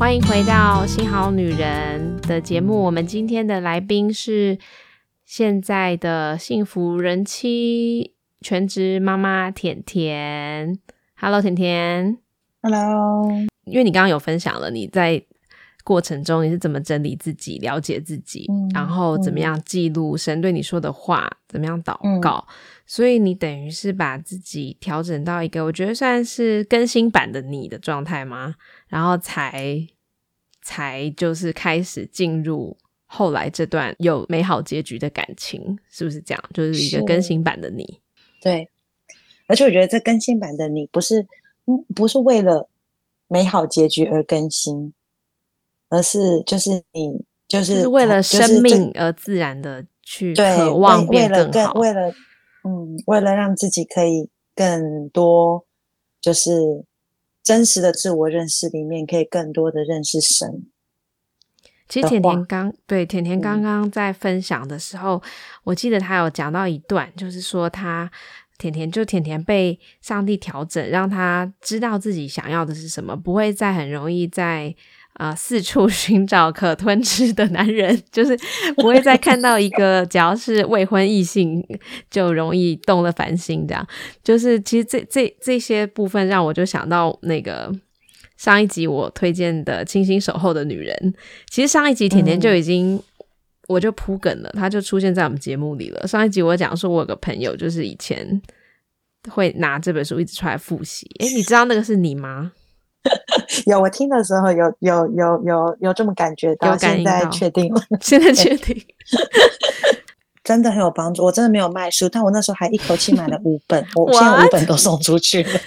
欢迎回到《新好女人》的节目。我们今天的来宾是现在的幸福人妻全职妈妈甜甜。Hello，甜甜。Hello，因为你刚刚有分享了你在过程中你是怎么整理自己、了解自己，嗯然后怎么样记录神对你说的话，怎么样祷告，所以你等于是把自己调整到一个我觉得算是更新版的你的状态吗？然后才才就是开始进入后来这段有美好结局的感情，是不是这样？就是一个更新版的你。对，而且我觉得这更新版的你不是，嗯，不是为了美好结局而更新，而是就是你就是就是为了生命而自然的去，渴望为为了变更好。为了嗯，为了让自己可以更多，就是真实的自我认识里面，可以更多的认识神。其实甜甜刚对甜甜刚嗯刚在分享的时候，我记得她有讲到一段，就是说她甜甜就甜甜被上帝调整，让她知道自己想要的是什么，不会再很容易在呃四处寻找可吞吃的男人，就是不会再看到一个只要是未婚异性就容易动了凡心这样。就是其实这这这些部分让我就想到那个。上一集我推荐的《清新守候的女人》，其实上一集甜甜就已经、我就铺梗了，她就出现在我们节目里了。上一集我讲说，我有个朋友就是以前会拿这本书一直出来复习。诶，你知道那个是你吗？有我听的时候有有有有有这么感觉到，现在到确定了。现在确定？真的很有帮助。我真的没有卖书，但我那时候还一口气买了五本，我？现在五本都送出去了。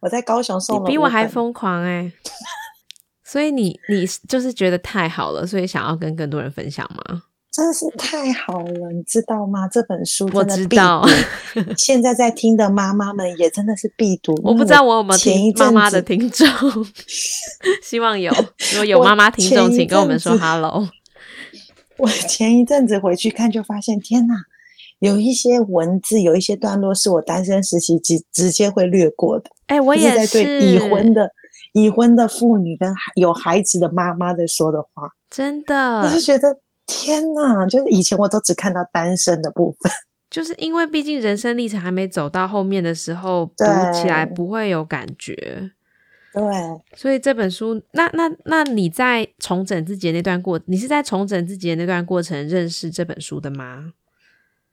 我在高雄送比我还。疯狂诶。所以你你就是觉得太好了，所以想要跟更多人分享吗？真的是太好了，你知道吗？这本书我真的必知道读，现在在听的妈妈们也真的是必读。我不知道我有没有前一听妈妈的听众，希望有。如果有妈妈听众，请跟我们说阵子 hello。我前一阵子回去看，就发现天哪，有一些文字，有一些段落是我单身时期直直接会略过的。哎、我就是也在对已婚的已婚的妇女跟有孩子的妈妈在说的话，真的我就，觉得天哪！就是以前我都只看到单身的部分，就是因为毕竟人生历程还没走到后面的时候，读起来不会有感觉。对，所以这本书，那那那你在重整自己的那段过，你是在重整自己的那段过程认识这本书的吗？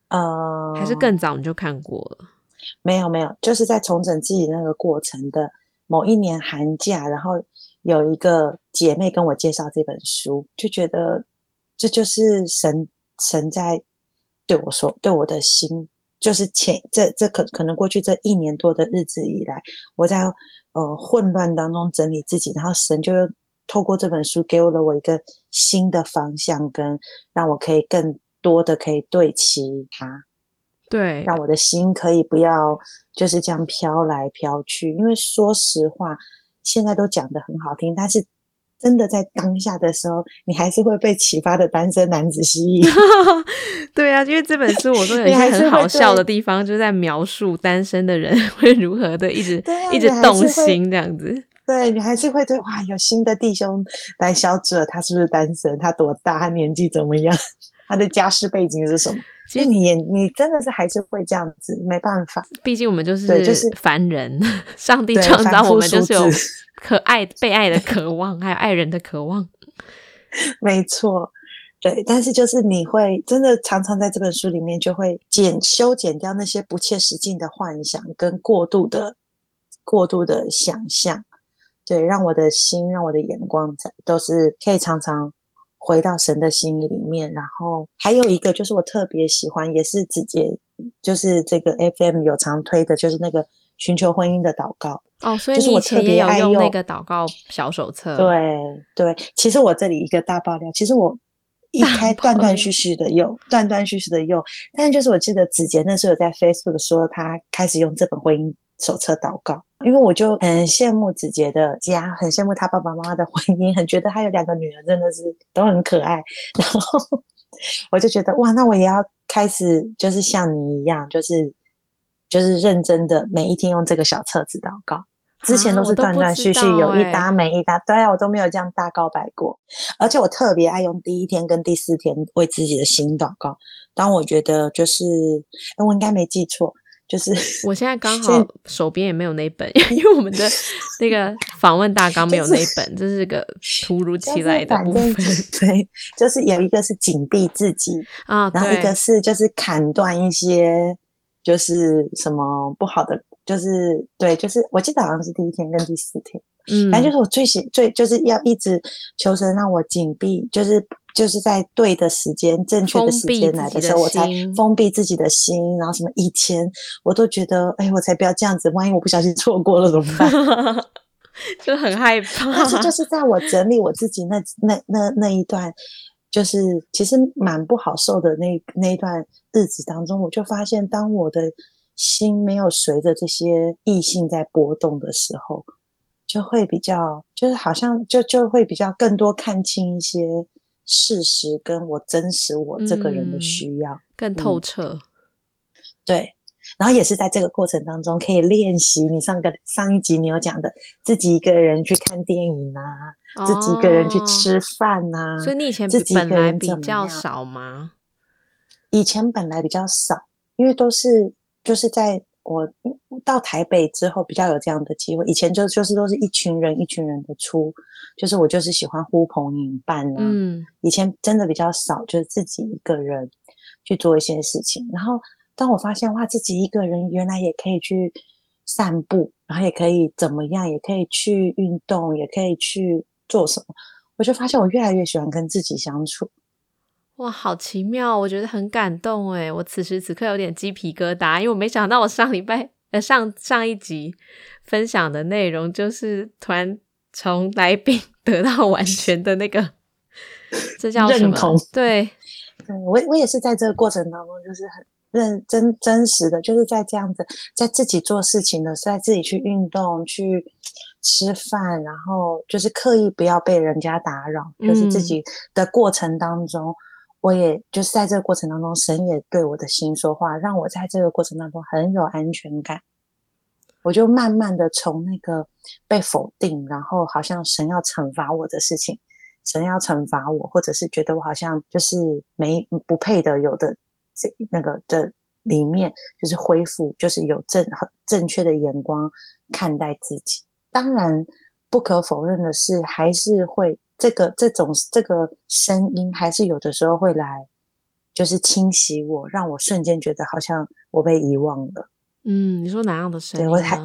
呃，还是更早你就看过了？没有没有，就是在重整自己那个过程的某一年寒假，然后有一个姐妹跟我介绍这本书，就觉得这就是神神在对我说，对我的心，就是前这这可可能过去这一年多的日子以来，我在呃混乱当中整理自己，然后神就透过这本书给我了我一个新的方向，跟让我可以更多的可以对齐它。对，让我的心可以不要就是这样飘来飘去。因为说实话，现在都讲得很好听，但是真的在当下的时候，你还是会被启发的单身男子吸引。对啊，因为这本书我说有一些很好笑的地方，就是在描述单身的人 会如何的一直、啊一直动心这样子。对你还是会对哇，有新的弟兄来小者，他是不是单身？他多大？他年纪怎么样？他的家世背景是什么？其实你也你真的是还是会这样子，没办法。毕竟我们就是对就是凡人，上帝创造我们就是有 可爱、被爱的渴望，还有爱人的渴望。没错，对，但是就是你会真的常常在这本书里面就会减修剪掉那些不切实际的幻想跟过度的过度的想象，对，让我的心，让我的眼光在都是可以常常回到神的心意里面。然后还有一个就是我特别喜欢，也是直接就是这个 FM 有常推的，就是那个寻求婚姻的祷告。哦，所以就是我特你以前也有别爱用那用个祷告小手册。对对，其实我这里一个大爆料，其实我 一开断断续续的用，断断续续的用，但是就是我记得子杰那时候有在 Facebook 说他开始用这本婚姻手册祷告，因为我就很羡慕子杰的家，很羡慕他爸爸妈妈的婚姻，很觉得他有两个女儿真的是都很可爱，然后我就觉得哇，那我也要开始就是像你一样，就是就是认真的每一天用这个小册子祷告。之前都是断断续续，有一搭没一搭，对啊，我都没有这样大告白过。而且我特别爱用第一天跟第四天为自己的心祷告。当我觉得就是，我应该没记错。就是我现在刚 好手边也没有那本，因为我们的那个访问大纲没有那本，这是个突如其来的部分。对，就是有一个是紧闭自己 啊，然后一个是就是砍断一些就是什么不好的，就是对，就是我记得好像是第一天跟第四天，嗯，反正就是我最喜最就是要一直求神让我紧闭，就是。就是在对的时间、正确的时间来的时候，我才封闭自己的心。然后什么以前我都觉得，哎，我才不要这样子，万一我不小心错过了怎么办？就很害怕。但是就是在我整理我自己那那那那一段，就是其实蛮不好受的那那一段日子当中，我就发现，当我的心没有随着这些异性在波动的时候，就会比较，就是好像就就会比较更多看清一些。事实跟我真实我这个人的需要更透彻，对，然后也是在这个过程当中可以练习。你上个上一集你有讲的，自己一个人去看电影啊，自己一个人去吃饭啊，所以你以前自己本来比较少吗？以前本来比较少，因为都是就是在。我到台北之后比较有这样的机会，以前就就是都是一群人一群人的出，就是我就是喜欢呼朋引伴啊。嗯，以前真的比较少，就是自己一个人去做一些事情。然后当我发现哇，自己一个人原来也可以去散步，然后也可以怎么样，也可以去运动，也可以去做什么，我就发现我越来越喜欢跟自己相处。哇，好奇妙！我觉得很感动诶，我此时此刻有点鸡皮疙瘩，因为我没想到我上礼拜呃上上一集分享的内容，就是突然从来宾 得到完全的那个，这叫什么？对，对我我也是在这个过程当中，就是很认真真实的，就是在这样子，在自己做事情的，在自己去运动、去吃饭，然后就是刻意不要被人家打扰，就是自己的过程当中。我也就是在这个过程当中，神也对我的心说话，让我在这个过程当中很有安全感。我就慢慢的从那个被否定，然后好像神要惩罚我的事情，神要惩罚我，或者是觉得我好像就是没不配的有的这那个的里面，就是恢复，就是有正正确的眼光看待自己。当然，不可否认的是，还是会。这个这种这个声音还是有的时候会来，就是清洗我，让我瞬间觉得好像我被遗忘了。嗯，你说哪样的声音？我还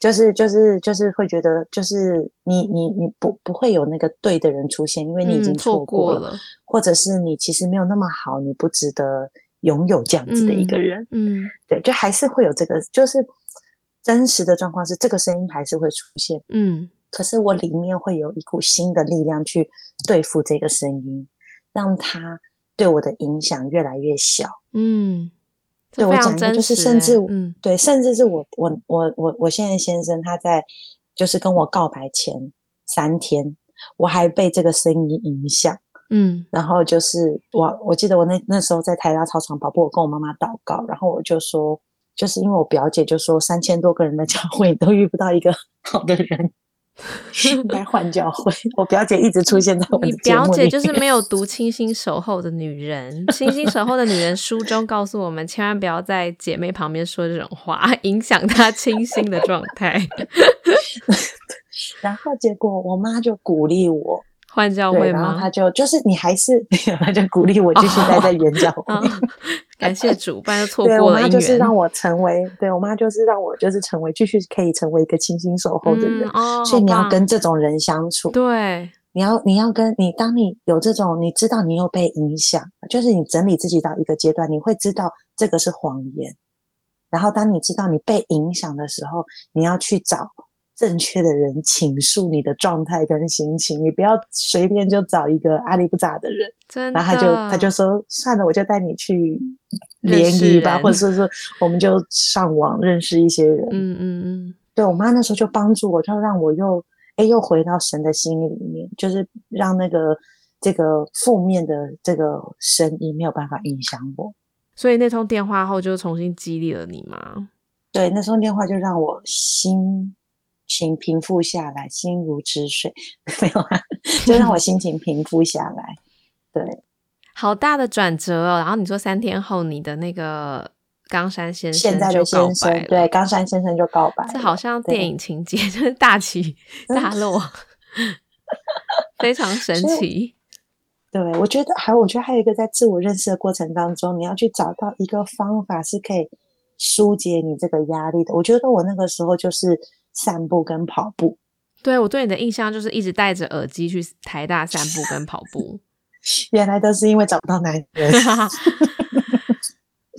就是就是就是会觉得，就是你你你不不会有那个对的人出现，因为你已经错过了，或者是你其实没有那么好，你不值得拥有这样子的一个人。嗯，对，就还是会有这个，就是真实的状况是这个声音还是会出现。嗯。可是我里面会有一股新的力量去对付这个声音，让它对我的影响越来越小。嗯，对我讲的就是，甚至嗯，对，甚至是我我我我我现在先生他在就是跟我告白前三天，我还被这个声音影响。嗯，然后就是我我记得我那那时候在台大操场跑步，我跟我妈妈祷告，然后我就说，就是因为我表姐就说三千多个人的教会都遇不到一个好的人。应该换教会。我表姐一直出现在我你表姐就是没有读《清新守候》的女人，《清新守候》的女人书中告诉我们，千万不要在姐妹旁边说这种话，影响她清新的状态。然后结果我妈就鼓励我。换教会吗？然后他就就是你还是，她就鼓励我继续待在原教会。感谢主，不然就错过了我妈就是让我成为，对我妈就是让我就是成为继续可以成为一个清心守候的人。所以你要跟这种人相处。对，你要你要跟你，当你有这种，你知道你有被影响，就是你整理自己到一个阶段，你会知道这个是谎言。然后当你知道你被影响的时候，你要去找。正确的人倾诉你的状态跟心情，你不要随便就找一个阿里不咋的人，然后他就他就说算了，我就带你去联谊吧，或者是说我们就上网认识一些人。嗯嗯嗯，对我妈那时候就帮助我，就让我又哎又回到神的心里面，就是让那个这个负面的这个声音没有办法影响我。所以那通电话后就重新激励了你吗？对，那通电话就让我心。情平复下来，心如止水，没有啊，就让我心情平复下来。对，好大的转折哦。然后你说三天后，你的那个冈山先生现在的先生，对，冈山先生就告白，这好像电影情节，就是大起 大落，非常神奇。对，我觉得还，我觉得还有一个在自我认识的过程当中，你要去找到一个方法是可以疏解你这个压力的。我觉得我那个时候就是散步跟跑步。对我对你的印象就是一直戴着耳机去台大散步跟跑步。原来都是因为找不到男人。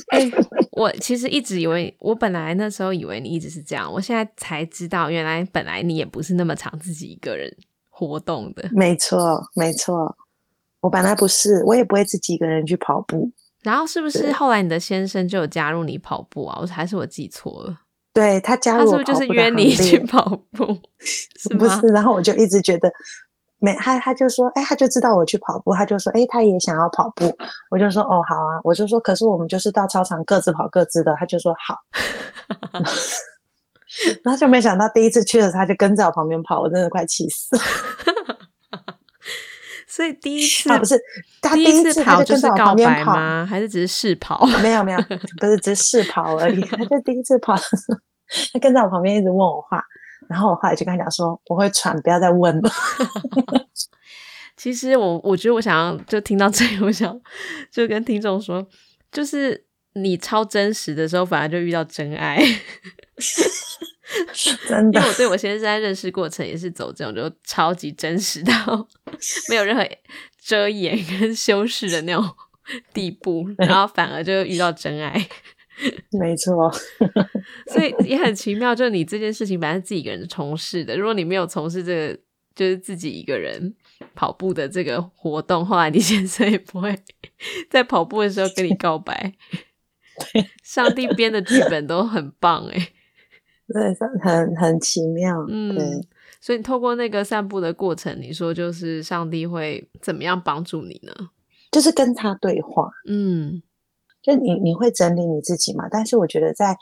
哎，我其实一直以为，我本来那时候以为你一直是这样，我现在才知道，原来本来你也不是那么常自己一个人活动的。没错，没错。我本来不是，我也不会自己一个人去跑步。然后是不是后来你的先生就有加入你跑步啊？我还是我记错了？对他加入，他是不是就是约你去跑步？不是，然后我就一直觉得没他，他就说，哎，他就知道我去跑步，他就说，哎，他也想要跑步。我就说，哦，好啊。我就说，可是我们就是到操场各自跑各自的。他就说好。然后就没想到第一次去的时候，他就跟在我旁边跑，我真的快气死。所以第一次不是他第一次跑就是告白吗？还是只是试跑？没有没有，不是只是试跑而已。他就第一次跑，他跟在我旁边一直问我话，然后我后来就跟他讲说我会喘，不要再问了。其实我我觉得我想要就听到这里，我想就跟听众说，就是你超真实的时候，反而就遇到真爱。真的，因为我对我先生在认识过程也是走这种就超级真实到 没有任何遮掩跟修饰的那种地步，然后反而就遇到真爱。没错，所以也很奇妙，就是你这件事情本来是自己一个人从事的，如果你没有从事这个就是自己一个人跑步的这个活动，后来你先生也不会在跑步的时候跟你告白。上帝编的剧本都很棒哎。对，很很奇妙。嗯，对，所以你透过那个散步的过程，你说就是上帝会怎么样帮助你呢？就是跟他对话。嗯，就你你会整理你自己嘛？但是我觉得在。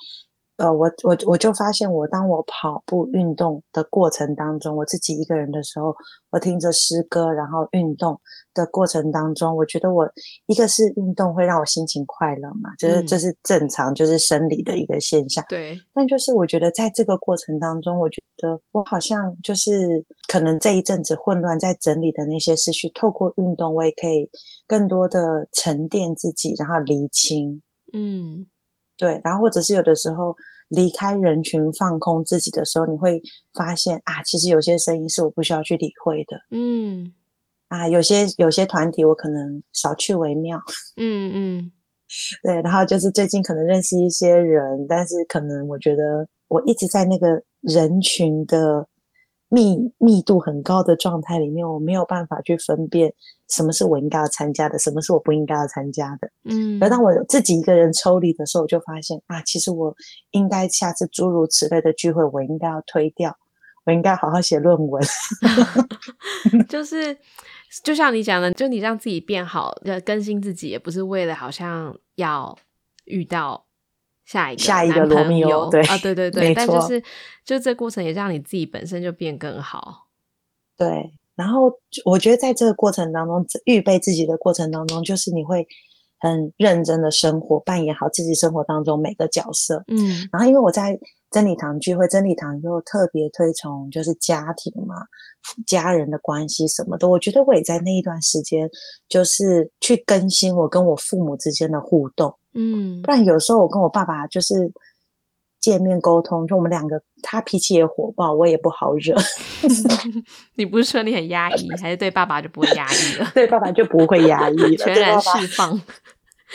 呃，我我我就发现，我当我跑步运动的过程当中，我自己一个人的时候，我听着诗歌，然后运动的过程当中，我觉得我一个是运动会让我心情快乐嘛，就是这是正常，就是生理的一个现象。对。但就是我觉得在这个过程当中，我觉得我好像就是可能这一阵子混乱在整理的那些思绪，透过运动，我也可以更多的沉淀自己，然后厘清。嗯。对，然后或者是有的时候离开人群放空自己的时候，你会发现啊，其实有些声音是我不需要去理会的。嗯，啊，有些有些团体我可能少去为妙。嗯嗯，对，然后就是最近可能认识一些人，但是可能我觉得我一直在那个人群的。密密度很高的状态里面，我没有办法去分辨什么是我应该要参加的，什么是我不应该要参加的。嗯，而当我自己一个人抽离的时候，我就发现啊，其实我应该下次诸如此类的聚会，我应该要推掉，我应该好好写论文。就是就像你讲的，就你让自己变好，要更新自己，也不是为了好像要遇到。下一个下一个罗密欧，对啊，对对对，但就是就这过程也让你自己本身就变更好。对，然后我觉得在这个过程当中，预备自己的过程当中，就是你会很认真的生活，扮演好自己生活当中每个角色。嗯，然后因为我在真理堂聚会，真理堂又特别推崇就是家庭嘛，家人的关系什么的，我觉得我也在那一段时间，就是去更新我跟我父母之间的互动。嗯，不然有时候我跟我爸爸就是见面沟通，就我们两个，他脾气也火爆，我也不好惹。你不是说你很压抑，还是对爸爸就不会压抑了？对爸爸就不会压抑了，全然释放。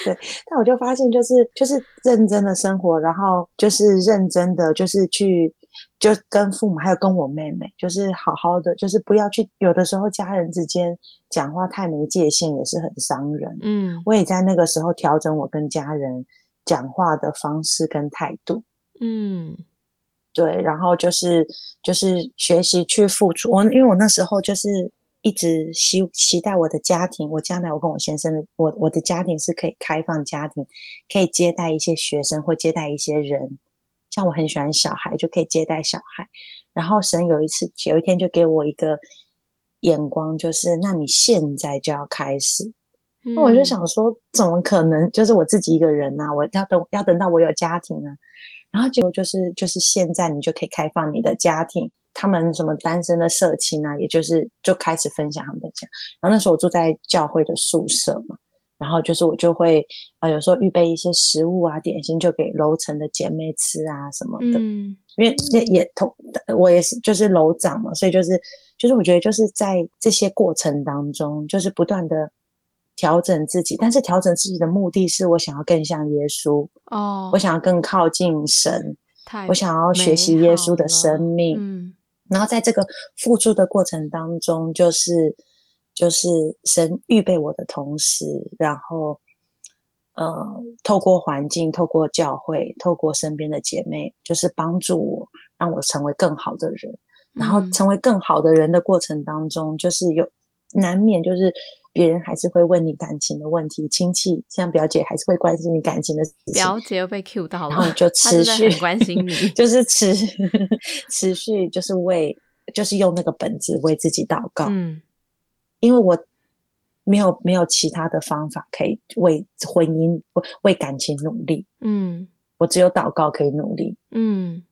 对，但我就发现，就是就是认真的生活，然后就是认真的，就是去就跟父母还有跟我妹妹，就是好好的，就是不要去有的时候家人之间讲话太没界限，也是很伤人。嗯，我也在那个时候调整我跟家人讲话的方式跟态度。嗯，对，然后就是就是学习去付出。我因为我那时候就是。一直期期待我的家庭，我将来我跟我先生的我我的家庭是可以开放家庭，可以接待一些学生或接待一些人，像我很喜欢小孩，就可以接待小孩。然后神有一次有一天就给我一个眼光，就是那你现在就要开始。那我就想说，怎么可能？就是我自己一个人呐，我要等要等到我有家庭啊。然后结果就是就是现在你就可以开放你的家庭，他们什么单身的社青啊，也就是就开始分享他们的家。然后那时候我住在教会的宿舍嘛。然后就是我就会啊，有时候预备一些食物啊、点心，就给楼层的姐妹吃啊什么的。嗯，因为那也同我也是就是楼长嘛，所以就是就是我觉得就是在这些过程当中，就是不断的调整自己，但是调整自己的目的是我想要更像耶稣哦，我想要更靠近神，我想要学习耶稣的生命。嗯，然后在这个付出的过程当中，就是。就是神预备我的同时，然后，呃，透过环境，透过教会，透过身边的姐妹，就是帮助我，让我成为更好的人。然后成为更好的人的过程当中，就是有难免就是别人还是会问你感情的问题，亲戚像表姐还是会关心你感情的。表姐又被 Q 到了，然后就持续关心你，就是持持续就是为就是用那个本子为自己祷告。嗯。因为我没有没有其他的方法可以为婚姻、为感情努力，嗯，我只有祷告可以努力，嗯，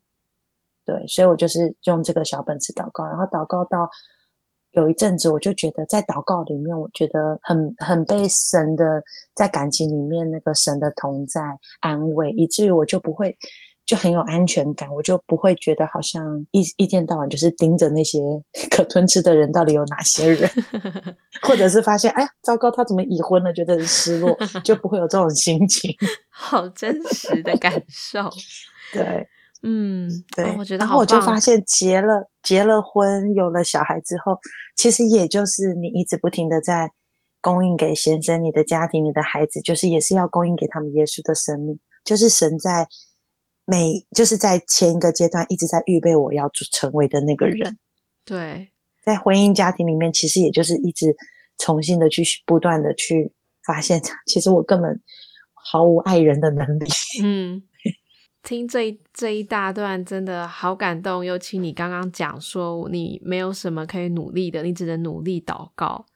对，所以我就是用这个小本子祷告，然后祷告到有一阵子，我就觉得在祷告里面，我觉得很很被神的在感情里面那个神的同在安慰，以至于我就不会。就很有安全感，我就不会觉得好像一一天到晚就是盯着那些 可吞吃的人到底有哪些人，或者是发现哎呀糟糕，他怎么已婚了，觉得很失落，就不会有这种心情。好真实的感受，对，嗯，对，我觉得。然后我就发现结了结了婚，有了小孩之后，其实也就是你一直不停的在供应给先生、你的家庭、你的孩子，就是也是要供应给他们耶稣的生命，就是神在。每就是在前一个阶段一直在预备我要成为的那个人，对，在婚姻家庭里面，其实也就是一直重新的去不断的去发现，其实我根本毫无爱人的能力。嗯，听这这一大段真的好感动，尤其你刚刚讲说你没有什么可以努力的，你只能努力祷告。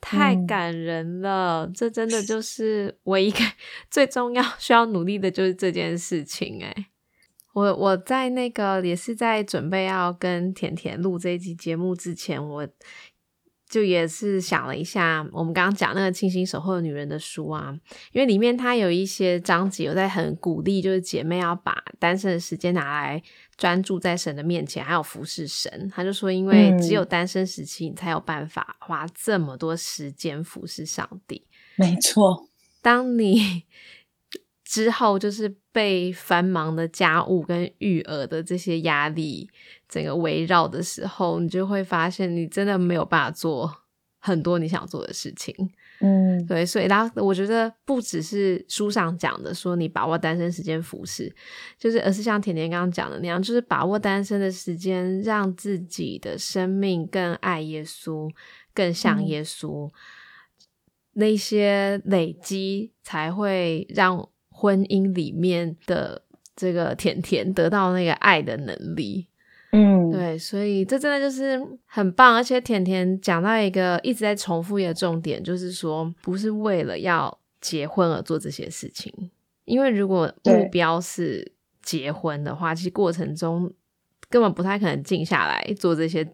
太感人了，这真的就是唯一 最重要需要努力的就是这件事情。哎，我我在那个也是在准备要跟甜甜录这一集节目之前，我。就也是想了一下，我们刚刚讲那个《清新守候的女人》的书啊，因为里面它有一些章节有在很鼓励，就是姐妹要把单身的时间拿来专注在神的面前，还有服侍神。他就说，因为只有单身时期，你才有办法花这么多时间服侍上帝。没错，当你。之后就是被繁忙的家务跟育儿的这些压力整个围绕的时候，你就会发现你真的没有办法做很多你想做的事情。嗯，对，所以然后我觉得不只是书上讲的说你把握单身时间服侍，就是而是像甜甜刚刚讲的那样，就是把握单身的时间，让自己的生命更爱耶稣，更像耶稣，那些累积才会让。婚姻里面的这个甜甜得到那个爱的能力，嗯，对，所以这真的就是很棒。而且甜甜讲到一个一直在重复一个重点，就是说不是为了要结婚而做这些事情，因为如果目标是结婚的话，其实过程中根本不太可能静下来做这些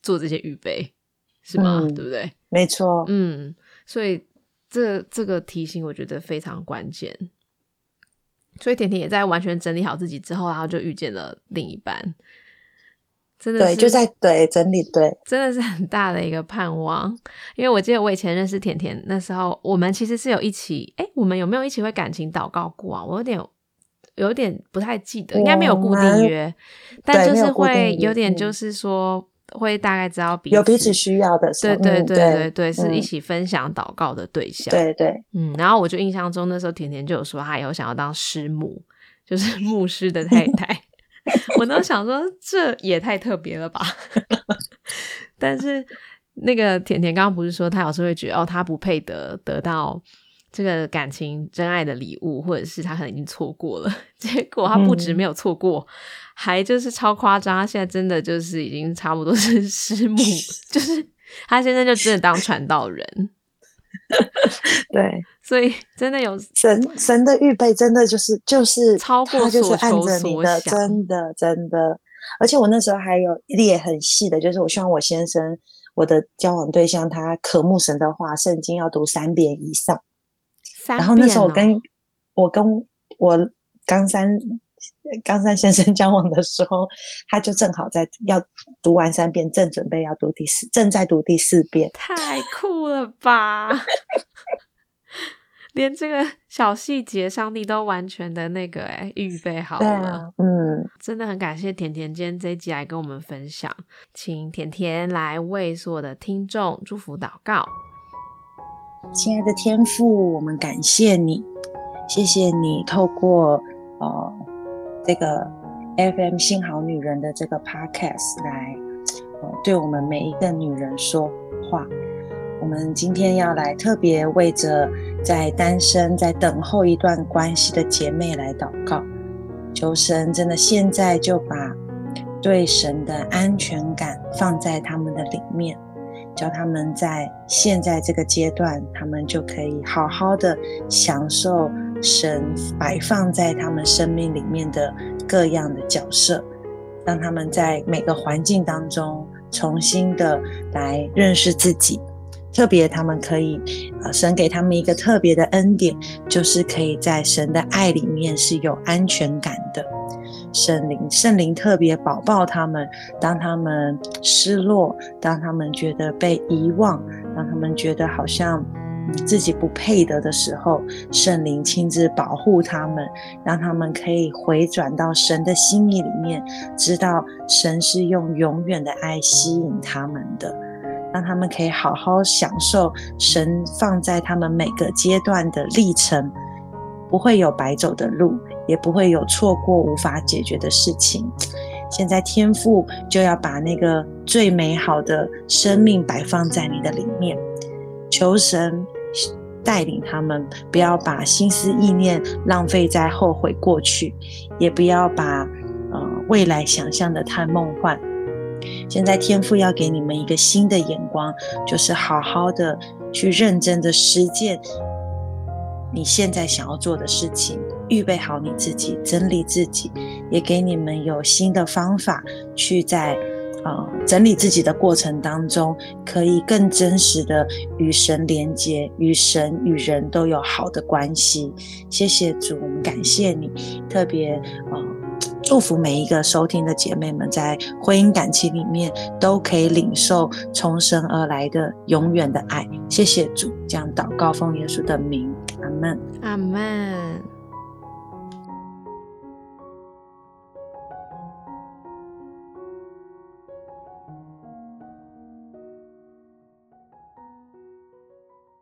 做这些预备，是吗？对不对？没错，嗯，所以这这个提醒我觉得非常关键。所以甜甜也在完全整理好自己之后，然后就遇见了另一半，真的对，就在对整理对，真的是很大的一个盼望。因为我记得我以前认识甜甜那时候，我们其实是有一起，哎，我们有没有一起为感情祷告过啊？我有点有点不太记得，应该没有固定约，但就是会有点就是说。会大概知道彼此有彼此需要的，对对对对对，是一起分享祷告的对象。对对，嗯，然后我就印象中那时候甜甜就有说，她以后想要当师母，就是 牧师的太太。我都想说，这也太特别了吧。但是那个甜甜刚刚不是说，她有时候会觉得哦，她不配得得到。这个感情真爱的礼物，或者是他可能已经错过了，结果他不止没有错过，还就是超夸张，他现在真的就是已经差不多是师母，就是他现在就真的当传道人。对，所以真的有神神的预备，真的就是就是超过就是按着你的，真的真的。而且我那时候还有列很细的，就是我希望我先生，我的交往对象，他渴慕神的话，圣经要读三遍以上。然后那时候我跟我跟我冈山冈山先生 交往的时候，他就正好在要读完三遍，正准备要读第四，正在读第四遍。太酷了吧！连这个小细节，上帝都完全的那个哎预备好了。嗯，真的很感谢甜甜今天这一集来跟我们分享，请甜甜来为所有的听众祝福祷告。亲爱的天父，我们感谢你，谢谢你透过呃这个 FM 新好女人的这个 Podcast 来呃对我们每一个女人说话。我们今天要来特别为着在单身、在等候一段关系的姐妹来祷告，求神真的现在就把对神的安全感放在他们的里面，教他们在现在这个阶段，他们就可以好好的享受神摆放在他们生命里面的各样的角色，让他们在每个环境当中重新的来认识自己。特别，他们可以，呃，神给他们一个特别的恩典，就是可以在神的爱里面是有安全感的。圣灵，圣灵特别保抱他们，当他们失落，当他们觉得被遗忘，当他们觉得好像自己不配得的时候，圣灵亲自保护他们，让他们可以回转到神的心意里面，知道神是用永远的爱吸引他们的。让他们可以好好享受神放在他们每个阶段的历程，不会有白走的路，也不会有错过无法解决的事情。现在天赋就要把那个最美好的生命摆放在你的里面，求神带领他们，不要把心思意念浪费在后悔过去，也不要把呃未来想象的太梦幻。现在天赋要给你们一个新的眼光，就是好好的去认真的实践你现在想要做的事情，预备好你自己，整理自己，也给你们有新的方法去在啊整理自己的过程当中，可以更真实的与神连接，与神与人都有好的关系。谢谢主，我们感谢你，特别啊。祝福每一个收听的姐妹们，在婚姻感情里面都可以领受从神而来的永远的爱。谢谢主，这样祷告奉耶稣的名，阿门，阿门。